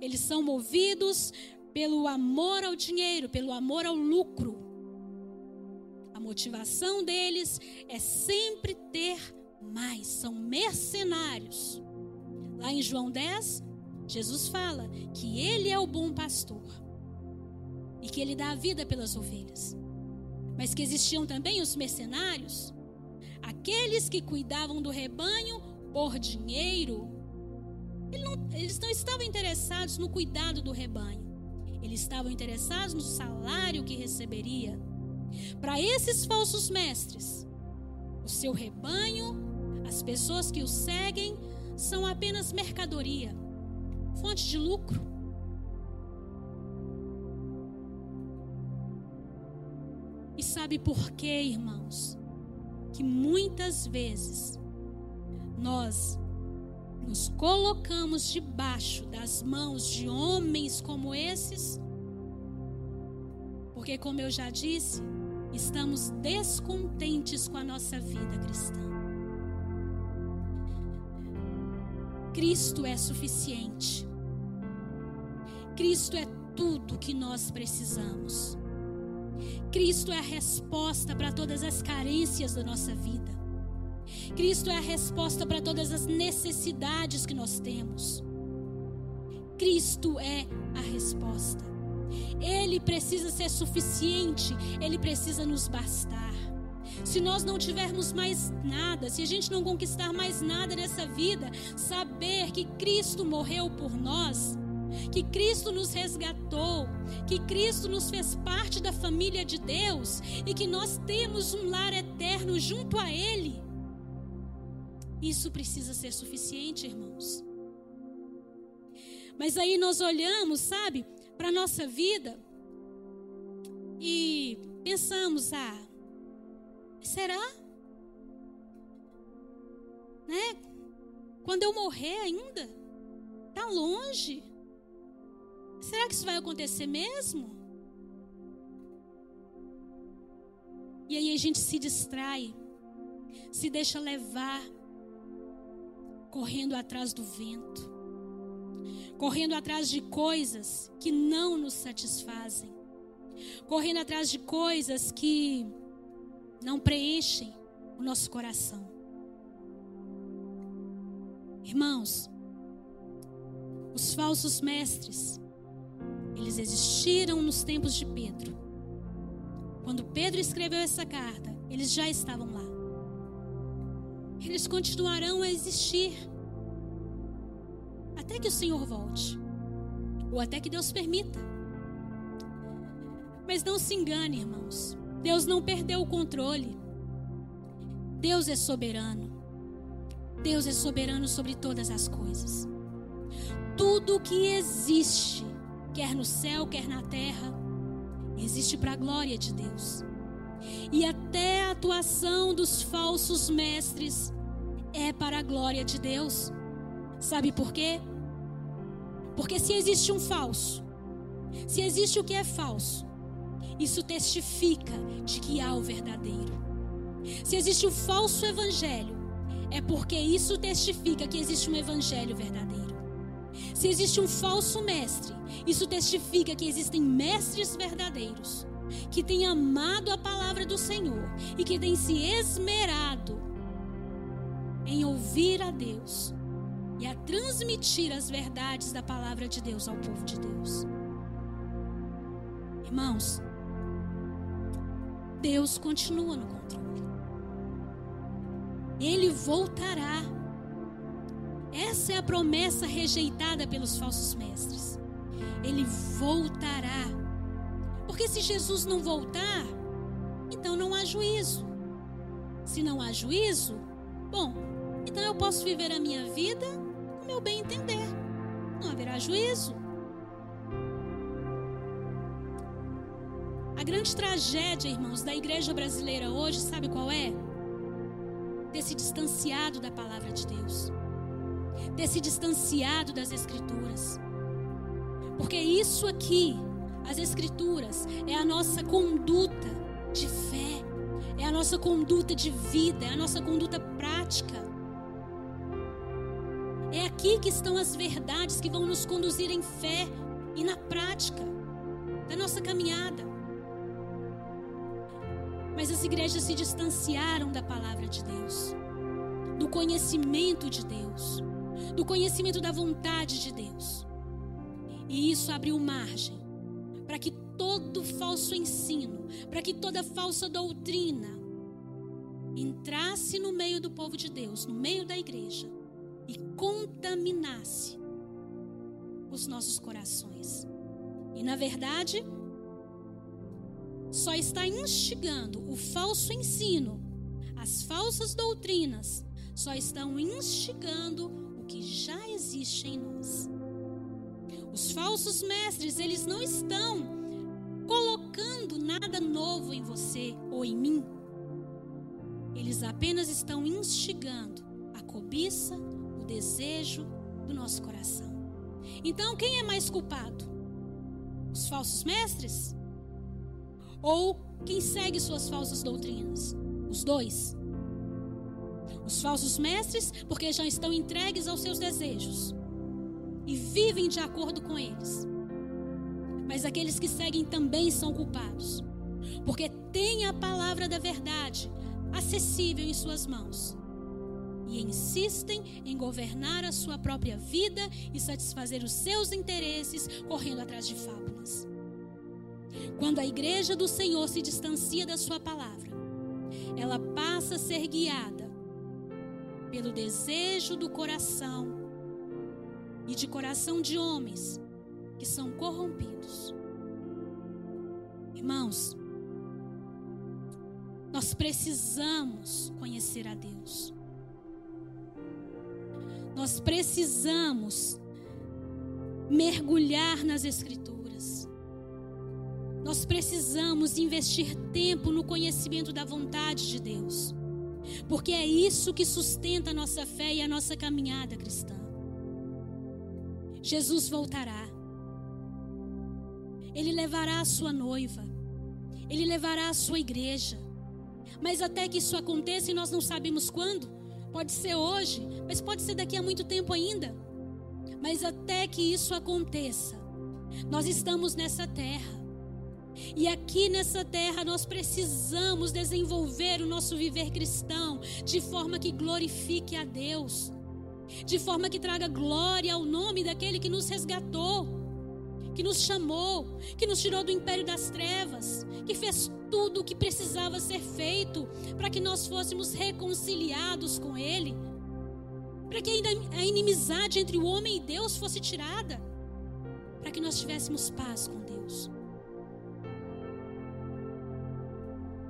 eles são movidos pelo amor ao dinheiro, pelo amor ao lucro. A motivação deles é sempre ter mais, são mercenários. Lá em João 10, Jesus fala que ele é o bom pastor e que ele dá a vida pelas ovelhas. Mas que existiam também os mercenários, aqueles que cuidavam do rebanho por dinheiro, eles não estavam interessados no cuidado do rebanho. Eles estavam interessados no salário que receberia. Para esses falsos mestres, o seu rebanho, as pessoas que o seguem, são apenas mercadoria, fonte de lucro. E sabe por quê, irmãos? Que muitas vezes nós nos colocamos debaixo das mãos de homens como esses, porque, como eu já disse, estamos descontentes com a nossa vida cristã. Cristo é suficiente. Cristo é tudo que nós precisamos. Cristo é a resposta para todas as carências da nossa vida. Cristo é a resposta para todas as necessidades que nós temos. Cristo é a resposta. Ele precisa ser suficiente, ele precisa nos bastar. Se nós não tivermos mais nada, se a gente não conquistar mais nada nessa vida, saber que Cristo morreu por nós, que Cristo nos resgatou, que Cristo nos fez parte da família de Deus e que nós temos um lar eterno junto a Ele. Isso precisa ser suficiente, irmãos. Mas aí nós olhamos, sabe, para a nossa vida e pensamos: ah, será? Né? Quando eu morrer ainda? Tá longe? Será que isso vai acontecer mesmo? E aí a gente se distrai, se deixa levar, correndo atrás do vento, correndo atrás de coisas que não nos satisfazem, correndo atrás de coisas que não preenchem o nosso coração. Irmãos, os falsos mestres, eles existiram nos tempos de Pedro. Quando Pedro escreveu essa carta, eles já estavam lá. Eles continuarão a existir até que o Senhor volte, ou até que Deus permita. Mas não se engane, irmãos. Deus não perdeu o controle. Deus é soberano. Deus é soberano sobre todas as coisas. Tudo que existe quer no céu, quer na terra, existe para a glória de Deus. E até a atuação dos falsos mestres é para a glória de Deus. Sabe por quê? Porque se existe um falso, se existe o que é falso, isso testifica de que há o verdadeiro. Se existe o falso evangelho, é porque isso testifica que existe um evangelho verdadeiro. Se existe um falso mestre, isso testifica que existem mestres verdadeiros que têm amado a palavra do Senhor e que têm se esmerado em ouvir a Deus e a transmitir as verdades da palavra de Deus ao povo de Deus. Irmãos, Deus continua no controle. Ele voltará essa é a promessa rejeitada pelos falsos mestres. Ele voltará. Porque se Jesus não voltar, então não há juízo. Se não há juízo, bom, então eu posso viver a minha vida como meu bem entender. Não haverá juízo. A grande tragédia, irmãos, da igreja brasileira hoje, sabe qual é? Ter se distanciado da palavra de Deus ter se distanciado das Escrituras. Porque isso aqui, as Escrituras, é a nossa conduta de fé, é a nossa conduta de vida, é a nossa conduta prática. Aqui que estão as verdades que vão nos conduzir em fé e na prática da nossa caminhada. Mas as igrejas se distanciaram da palavra de Deus, do conhecimento de Deus do conhecimento da vontade de Deus. E isso abriu margem para que todo falso ensino, para que toda falsa doutrina entrasse no meio do povo de Deus, no meio da igreja e contaminasse os nossos corações. E na verdade, só está instigando o falso ensino, as falsas doutrinas, só estão instigando que já existe em nós. Os falsos mestres, eles não estão colocando nada novo em você ou em mim. Eles apenas estão instigando a cobiça, o desejo do nosso coração. Então, quem é mais culpado? Os falsos mestres? Ou quem segue suas falsas doutrinas? Os dois. Os falsos mestres, porque já estão entregues aos seus desejos e vivem de acordo com eles. Mas aqueles que seguem também são culpados, porque têm a palavra da verdade acessível em suas mãos e insistem em governar a sua própria vida e satisfazer os seus interesses correndo atrás de fábulas. Quando a igreja do Senhor se distancia da sua palavra, ela passa a ser guiada pelo desejo do coração e de coração de homens que são corrompidos. Irmãos, nós precisamos conhecer a Deus. Nós precisamos mergulhar nas Escrituras. Nós precisamos investir tempo no conhecimento da vontade de Deus. Porque é isso que sustenta a nossa fé e a nossa caminhada cristã. Jesus voltará. Ele levará a sua noiva. Ele levará a sua igreja. Mas até que isso aconteça e nós não sabemos quando, Pode ser hoje, mas pode ser daqui a muito tempo ainda. Mas até que isso aconteça, nós estamos nessa terra. E aqui nessa terra nós precisamos desenvolver o nosso viver cristão de forma que glorifique a Deus, de forma que traga glória ao nome daquele que nos resgatou, que nos chamou, que nos tirou do império das trevas, que fez tudo o que precisava ser feito para que nós fôssemos reconciliados com Ele, para que a inimizade entre o homem e Deus fosse tirada, para que nós tivéssemos paz com Deus.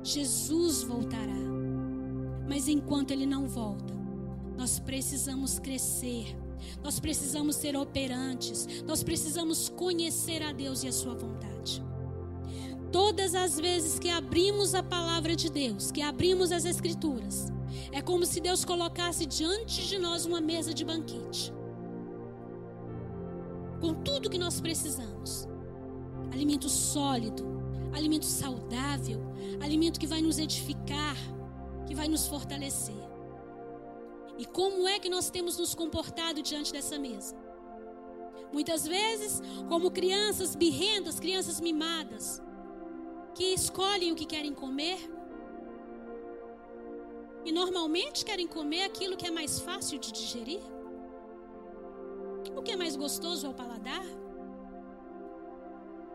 Jesus voltará, mas enquanto Ele não volta, nós precisamos crescer. Nós precisamos ser operantes, nós precisamos conhecer a Deus e a Sua vontade. Todas as vezes que abrimos a palavra de Deus, que abrimos as Escrituras, é como se Deus colocasse diante de nós uma mesa de banquete. Com tudo que nós precisamos: alimento sólido, alimento saudável, alimento que vai nos edificar, que vai nos fortalecer. E como é que nós temos nos comportado diante dessa mesa? Muitas vezes, como crianças birrentas, crianças mimadas, que escolhem o que querem comer. E normalmente querem comer aquilo que é mais fácil de digerir. O que é mais gostoso ao paladar.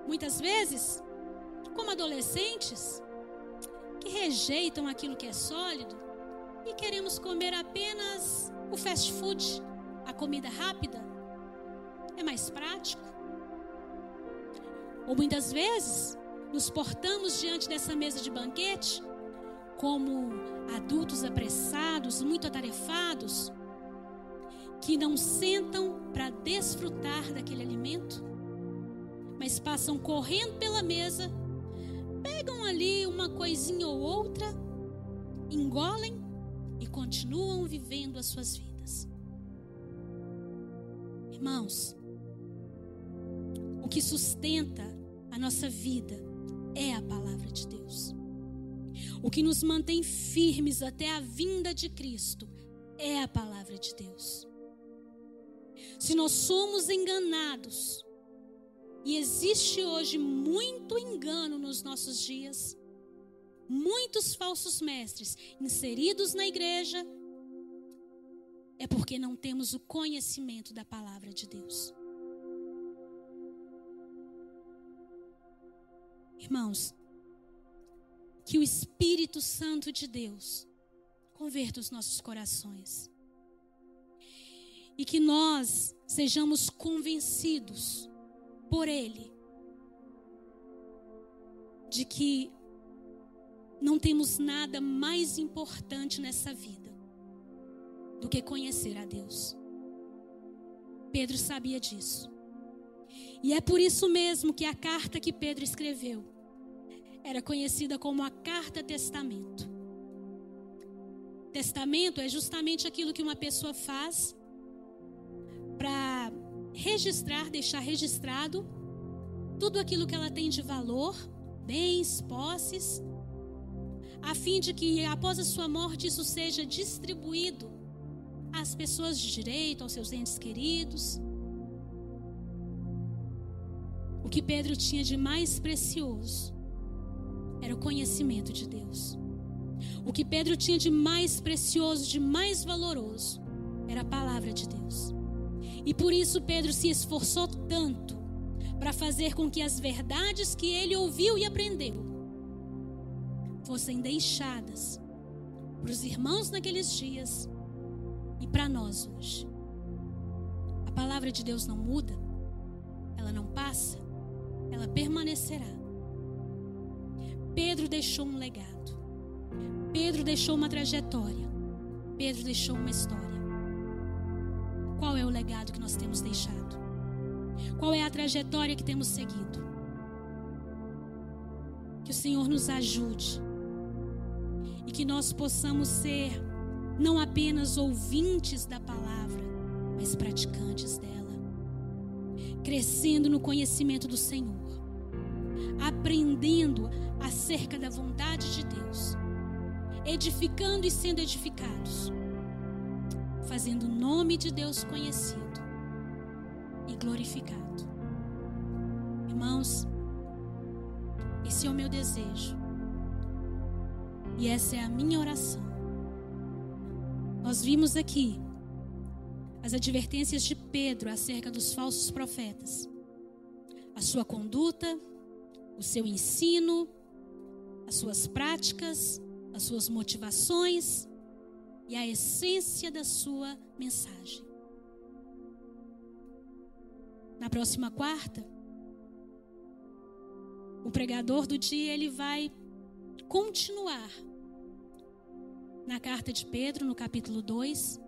Muitas vezes, como adolescentes, que rejeitam aquilo que é sólido e queremos comer apenas o fast food, a comida rápida. É mais prático. Ou muitas vezes, nos portamos diante dessa mesa de banquete como adultos apressados, muito atarefados, que não sentam para desfrutar daquele alimento, mas passam correndo pela mesa, pegam ali uma coisinha ou outra, engolem e continuam vivendo as suas vidas. Irmãos, o que sustenta a nossa vida é a palavra de Deus. O que nos mantém firmes até a vinda de Cristo é a palavra de Deus. Se nós somos enganados, e existe hoje muito engano nos nossos dias, muitos falsos mestres inseridos na igreja, é porque não temos o conhecimento da palavra de Deus. Irmãos, que o Espírito Santo de Deus converta os nossos corações. E que nós sejamos convencidos por Ele de que não temos nada mais importante nessa vida do que conhecer a Deus. Pedro sabia disso. E é por isso mesmo que a carta que Pedro escreveu era conhecida como a carta testamento. Testamento é justamente aquilo que uma pessoa faz para registrar, deixar registrado tudo aquilo que ela tem de valor, bens, posses, a fim de que após a sua morte isso seja distribuído às pessoas de direito, aos seus entes queridos. O que Pedro tinha de mais precioso era o conhecimento de Deus. O que Pedro tinha de mais precioso, de mais valoroso, era a palavra de Deus. E por isso Pedro se esforçou tanto para fazer com que as verdades que ele ouviu e aprendeu fossem deixadas para os irmãos naqueles dias e para nós hoje. A palavra de Deus não muda, ela não passa, ela permanecerá. Pedro deixou um legado. Pedro deixou uma trajetória. Pedro deixou uma história. Qual é o legado que nós temos deixado? Qual é a trajetória que temos seguido? Que o Senhor nos ajude e que nós possamos ser não apenas ouvintes da palavra, mas praticantes dela, crescendo no conhecimento do Senhor, aprendendo acerca da vontade de Deus, edificando e sendo edificados, fazendo o nome de Deus conhecido e glorificado. Irmãos, esse é o meu desejo e essa é a minha oração. Nós vimos aqui as advertências de Pedro acerca dos falsos profetas, a sua conduta, o seu ensino, as suas práticas, as suas motivações e a essência da sua mensagem. Na próxima quarta, o pregador do dia ele vai continuar na carta de Pedro, no capítulo 2.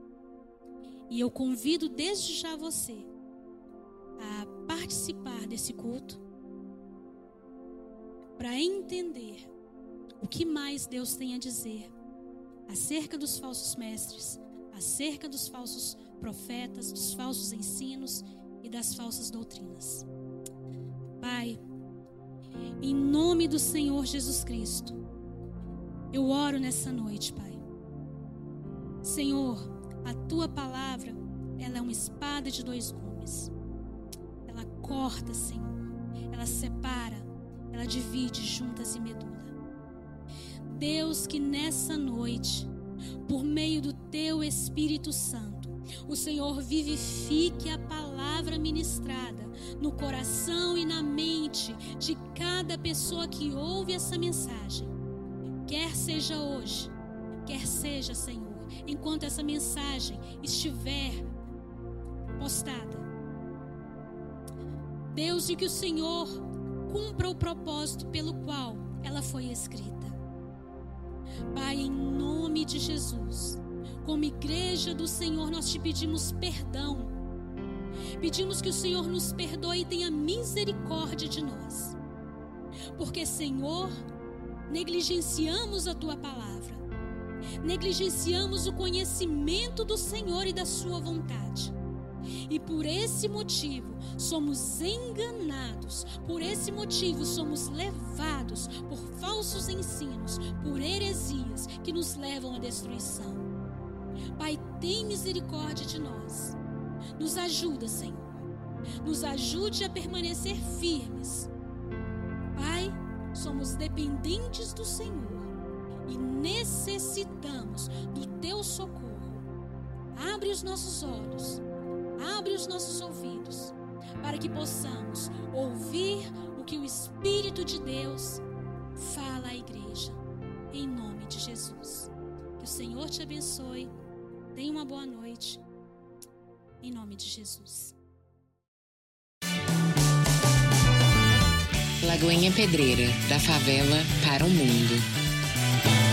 E eu convido desde já você a participar desse culto para entender o que mais Deus tem a dizer acerca dos falsos mestres, acerca dos falsos profetas, dos falsos ensinos e das falsas doutrinas. Pai, em nome do Senhor Jesus Cristo, eu oro nessa noite, Pai. Senhor, a tua palavra, ela é uma espada de dois gumes. Ela corta, Senhor. Ela separa, ela divide juntas e medula. Deus, que nessa noite, por meio do teu Espírito Santo, o Senhor vivifique a palavra ministrada no coração e na mente de cada pessoa que ouve essa mensagem. Quer seja hoje, quer seja, Senhor, enquanto essa mensagem estiver postada. Deus, e que o Senhor cumpra o propósito pelo qual ela foi escrita. Pai, em nome de Jesus, como igreja do Senhor, nós te pedimos perdão. Pedimos que o Senhor nos perdoe e tenha misericórdia de nós. Porque, Senhor, negligenciamos a tua palavra, negligenciamos o conhecimento do Senhor e da sua vontade. E por esse motivo somos enganados, por esse motivo somos levados por falsos ensinos, por heresias que nos levam à destruição. Pai, tem misericórdia de nós. Nos ajuda, Senhor. Nos ajude a permanecer firmes. Pai, somos dependentes do Senhor e necessitamos do teu socorro. Abre os nossos olhos, abre os nossos ouvidos, para que possamos ouvir o que o Espírito de Deus fala à igreja, em nome de Jesus. Que o Senhor te abençoe, tenha uma boa noite, em nome de Jesus. Lagoinha Pedreira, da favela para o mundo. Bye.